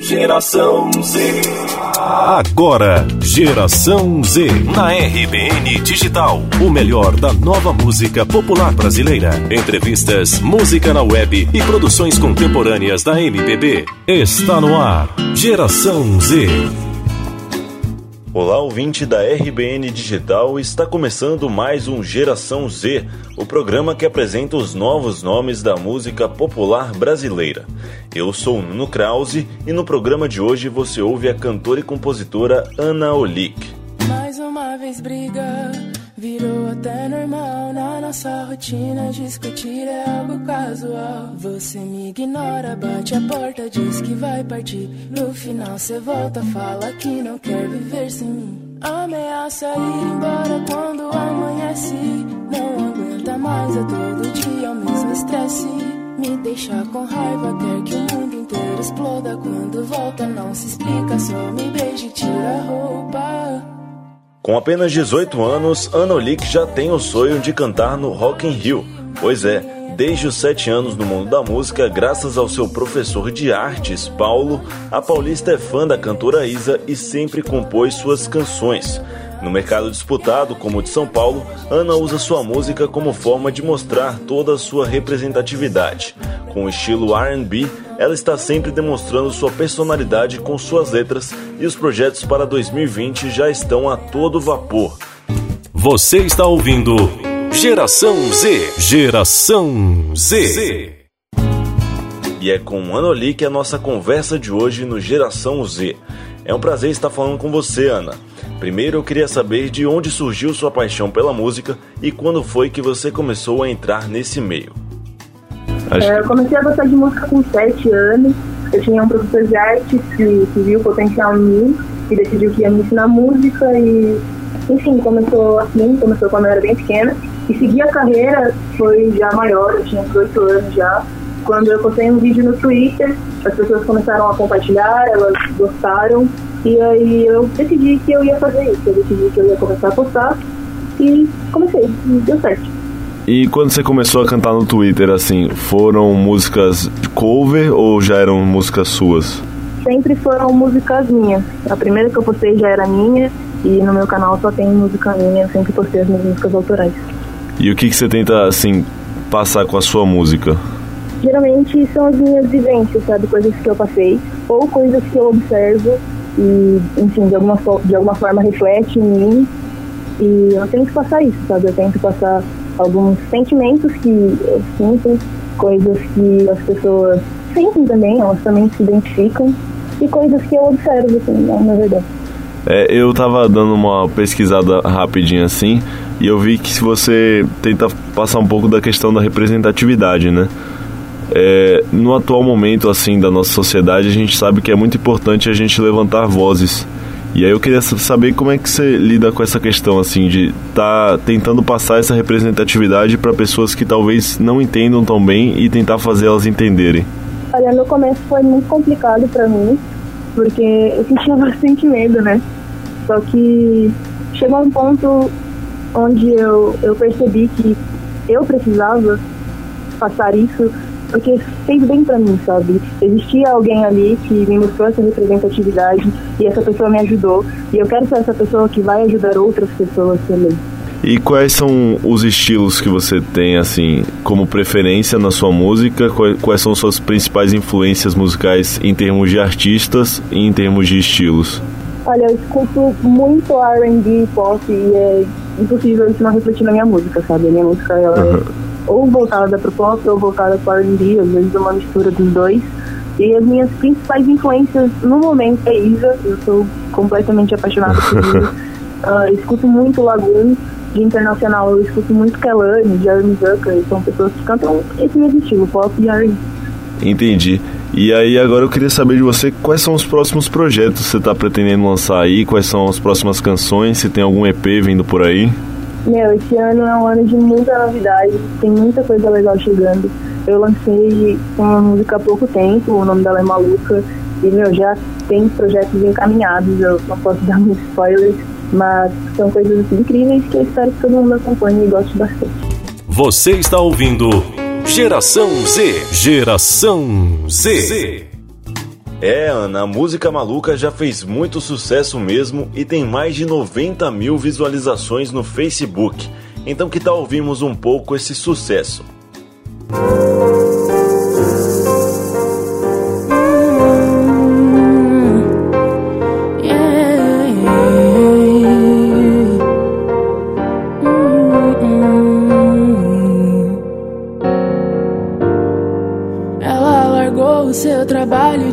Geração Z. Agora, Geração Z. Na RBN Digital. O melhor da nova música popular brasileira. Entrevistas, música na web e produções contemporâneas da MPB. Está no ar. Geração Z. Olá, ouvinte da RBN Digital, está começando mais um Geração Z, o programa que apresenta os novos nomes da música popular brasileira. Eu sou Nuno Krause e no programa de hoje você ouve a cantora e compositora Ana Olick. Mais uma vez briga, virou até normal na nossa rotina. Discutir é algo casual. Você me ignora, bate a porta, diz que vai partir. No final você volta, fala que não quer viver sem mim. Ameaça ir embora quando amanhece. Não aguenta mais, é todo dia o mesmo estresse. Me deixa com raiva, quer que o mundo inteiro exploda. Quando volta, não se explica, só me beija e tira a roupa. Com apenas 18 anos, Ana Olick já tem o sonho de cantar no Rock in Rio. Pois é, desde os 7 anos no mundo da música, graças ao seu professor de artes, Paulo, a paulista é fã da cantora Isa e sempre compôs suas canções. No mercado disputado, como o de São Paulo, Ana usa sua música como forma de mostrar toda a sua representatividade. Com o estilo RB, ela está sempre demonstrando sua personalidade com suas letras e os projetos para 2020 já estão a todo vapor. Você está ouvindo Geração Z. Geração Z. E é com Ana Oli que é a nossa conversa de hoje no Geração Z. É um prazer estar falando com você, Ana. Primeiro eu queria saber de onde surgiu sua paixão pela música e quando foi que você começou a entrar nesse meio. É, eu comecei a gostar de música com 7 anos. Eu tinha um professor de arte que, que viu o potencial em mim e decidiu que ia me ensinar música e, enfim, começou assim, começou quando eu era bem pequena. E seguir a carreira foi já maior, eu tinha 18 anos já. Quando eu postei um vídeo no Twitter, as pessoas começaram a compartilhar, elas gostaram e aí eu decidi que eu ia fazer isso. Eu decidi que eu ia começar a postar e comecei, e deu certo. E quando você começou a cantar no Twitter, assim, foram músicas cover ou já eram músicas suas? Sempre foram músicas minhas. A primeira que eu postei já era minha e no meu canal só tem música minha, eu sempre postei as minhas músicas autorais. E o que, que você tenta, assim, passar com a sua música? Geralmente são as minhas vivências, sabe? Coisas que eu passei ou coisas que eu observo e, enfim, de alguma, de alguma forma reflete em mim. E eu tento passar isso, sabe? Eu tento passar alguns sentimentos que eu sinto, coisas que as pessoas sentem também, elas também se identificam, e coisas que eu observo, assim, na verdade. É, eu tava dando uma pesquisada rapidinha assim, e eu vi que se você tenta passar um pouco da questão da representatividade, né? É, no atual momento assim da nossa sociedade, a gente sabe que é muito importante a gente levantar vozes. E aí eu queria saber como é que você lida com essa questão assim de tá tentando passar essa representatividade para pessoas que talvez não entendam tão bem e tentar fazer elas entenderem. Olha, no começo foi muito complicado para mim, porque eu sentia bastante medo, né? Só que chegou um ponto onde eu, eu percebi que eu precisava passar isso porque fez bem para mim, sabe? Existia alguém ali que me mostrou essa representatividade e essa pessoa me ajudou. E eu quero ser essa pessoa que vai ajudar outras pessoas também. E quais são os estilos que você tem, assim, como preferência na sua música? Quais são suas principais influências musicais em termos de artistas e em termos de estilos? Olha, eu escuto muito R&B, pop e é impossível isso não refletir na minha música, sabe? A minha música, ela uhum. é ou voltada para o pop ou voltada para o R&B, às vezes uma mistura dos dois. E as minhas principais influências no momento é Isa, eu sou completamente apaixonada por Isa. Uh, escuto muito Lagoon, de internacional eu escuto muito Kelani, Jeremy Zucker, são pessoas que cantam esse mesmo estilo, pop e R&B. Entendi. E aí agora eu queria saber de você quais são os próximos projetos que você está pretendendo lançar aí, quais são as próximas canções, se tem algum EP vindo por aí? Meu, esse ano é um ano de muita novidade, tem muita coisa legal chegando. Eu lancei uma música há pouco tempo, o nome dela é Maluca, e meu, já tem projetos encaminhados, eu não posso dar muitos spoilers, mas são coisas assim, incríveis que eu espero que todo mundo acompanhe e goste bastante. Você está ouvindo Geração Z. Geração Z. É, Ana, a música maluca já fez muito sucesso mesmo e tem mais de 90 mil visualizações no Facebook. Então que tal ouvirmos um pouco esse sucesso?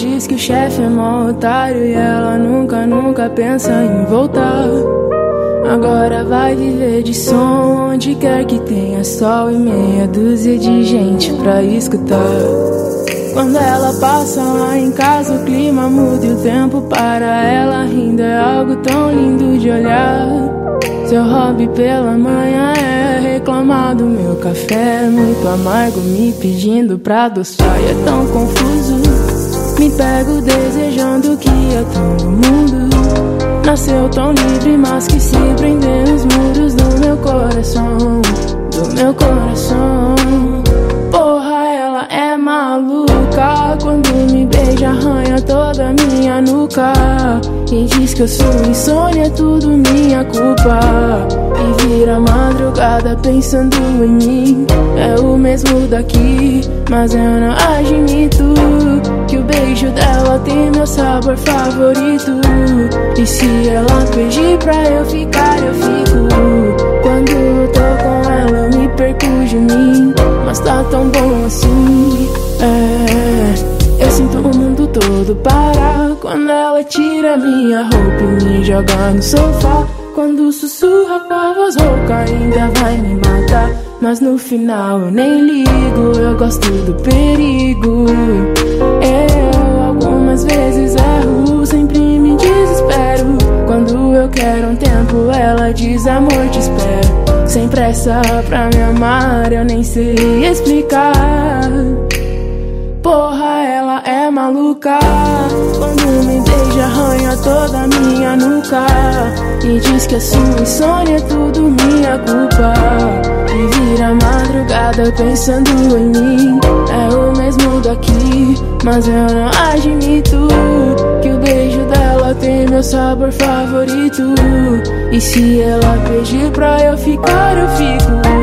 Diz que o chefe é mó otário e ela nunca, nunca pensa em voltar. Agora vai viver de som onde quer que tenha sol e meia dúzia de gente pra escutar. Quando ela passa lá em casa, o clima muda e o tempo para ela rindo é algo tão lindo de olhar. Seu hobby pela manhã é reclamar do meu café, muito amargo, me pedindo pra adoçar e é tão confuso. Me pego desejando que é todo mundo Nasceu tão livre, mas que se prender nos muros do meu coração Do meu coração maluca Quando me beija, arranha toda minha nuca E diz que eu sou insônia, é tudo minha culpa E vira madrugada pensando em mim É o mesmo daqui, mas eu não admito que o beijo dela tem meu sabor favorito. E se ela pedir pra eu ficar, eu fico. Quando eu tô com ela, eu me perco de mim. Mas tá tão bom assim. É, eu sinto o mundo todo parar. Quando ela tira minha roupa e me joga no sofá. Quando sussurra com a voz rouca, ainda vai me matar. Mas no final eu nem ligo, eu gosto do perigo. Eu algumas vezes erro, sempre me desespero. Quando eu quero um tempo, ela diz amor, te espero. Sem pressa pra me amar, eu nem sei explicar. Porra, ela é maluca. Quando me beija, arranha toda minha nuca. E diz que a sua insônia é tudo minha culpa. E vira madrugada pensando em mim. É o mesmo daqui, mas eu não admito que o beijo dela tem meu sabor favorito. E se ela pedir pra eu ficar, eu fico.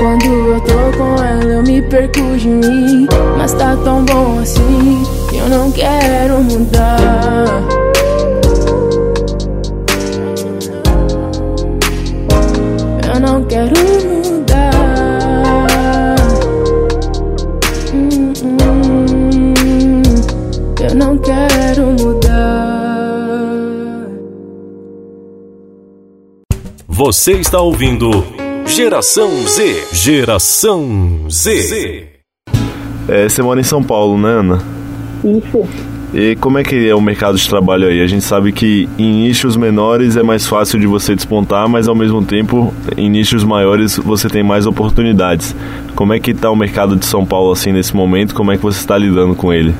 Quando eu tô com ela, eu me perco de mim. Mas tá tão bom assim, eu não quero mudar. Eu não quero mudar. Hum, hum, eu não quero mudar. Você está ouvindo Geração Z. Geração Z. É, você mora em São Paulo, né, Ana? Isso. E como é que é o mercado de trabalho aí? A gente sabe que em nichos menores é mais fácil de você despontar, mas ao mesmo tempo, em nichos maiores você tem mais oportunidades. Como é que está o mercado de São Paulo assim nesse momento? Como é que você está lidando com ele?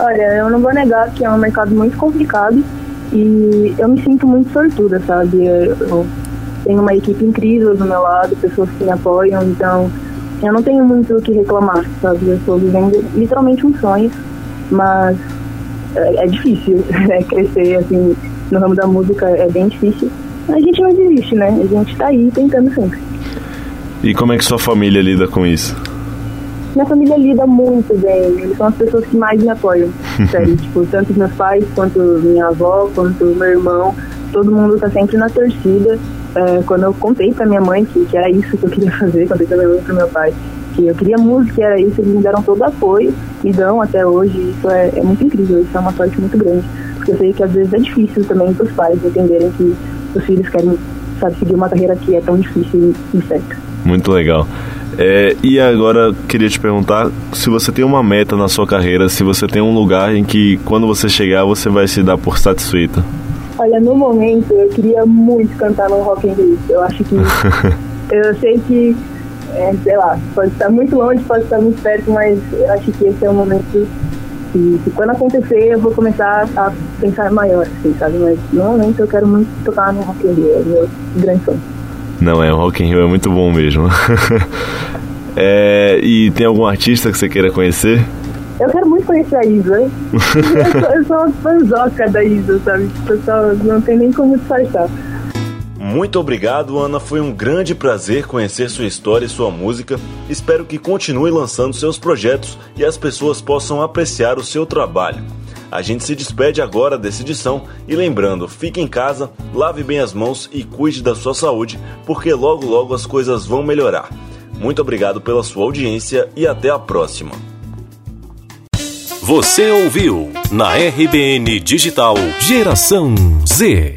Olha, eu não vou negar que é um mercado muito complicado e eu me sinto muito sortuda, sabe? Eu tenho uma equipe incrível do meu lado, pessoas que me apoiam, então eu não tenho muito o que reclamar, sabe? Eu estou vivendo literalmente um sonho, mas é, é difícil é, crescer assim no ramo da música, é bem difícil. A gente não desiste, né? A gente está aí tentando sempre. E como é que sua família lida com isso? Minha família lida muito bem, eles são as pessoas que mais me apoiam, sério. tipo, tanto meus pais, quanto minha avó, quanto meu irmão, todo mundo tá sempre na torcida é, quando eu contei pra minha mãe que, que era isso que eu queria fazer, contei pra minha mãe e pro meu pai, que eu queria música, que era isso, eles me deram todo o apoio, me dão até hoje, isso é, é muito incrível, isso é uma sorte muito grande, porque eu sei que às vezes é difícil também pros pais entenderem que os filhos querem, sabe, seguir uma carreira que é tão difícil e incerta. Muito legal. É, e agora queria te perguntar se você tem uma meta na sua carreira, se você tem um lugar em que quando você chegar você vai se dar por satisfeita. Olha, no momento eu queria muito cantar no Rock in Rio. Eu acho que. eu sei que, é, sei lá, pode estar muito longe, pode estar muito perto, mas eu acho que esse é o momento que, que quando acontecer eu vou começar a pensar maior, assim, sabe? Mas no momento eu quero muito tocar no Rock in Rio, é o meu grande sonho. Não, é, o Rock in Rio é muito bom mesmo. é, e tem algum artista que você queira conhecer? Eu quero muito conhecer a Isa. eu, sou, eu sou uma fanzoca da Isa, sabe? Pessoal, não tem nem como disfarçar. Muito obrigado, Ana. Foi um grande prazer conhecer sua história e sua música. Espero que continue lançando seus projetos e as pessoas possam apreciar o seu trabalho. A gente se despede agora dessa edição e lembrando, fique em casa, lave bem as mãos e cuide da sua saúde, porque logo logo as coisas vão melhorar. Muito obrigado pela sua audiência e até a próxima. Você ouviu na RBN Digital Geração Z.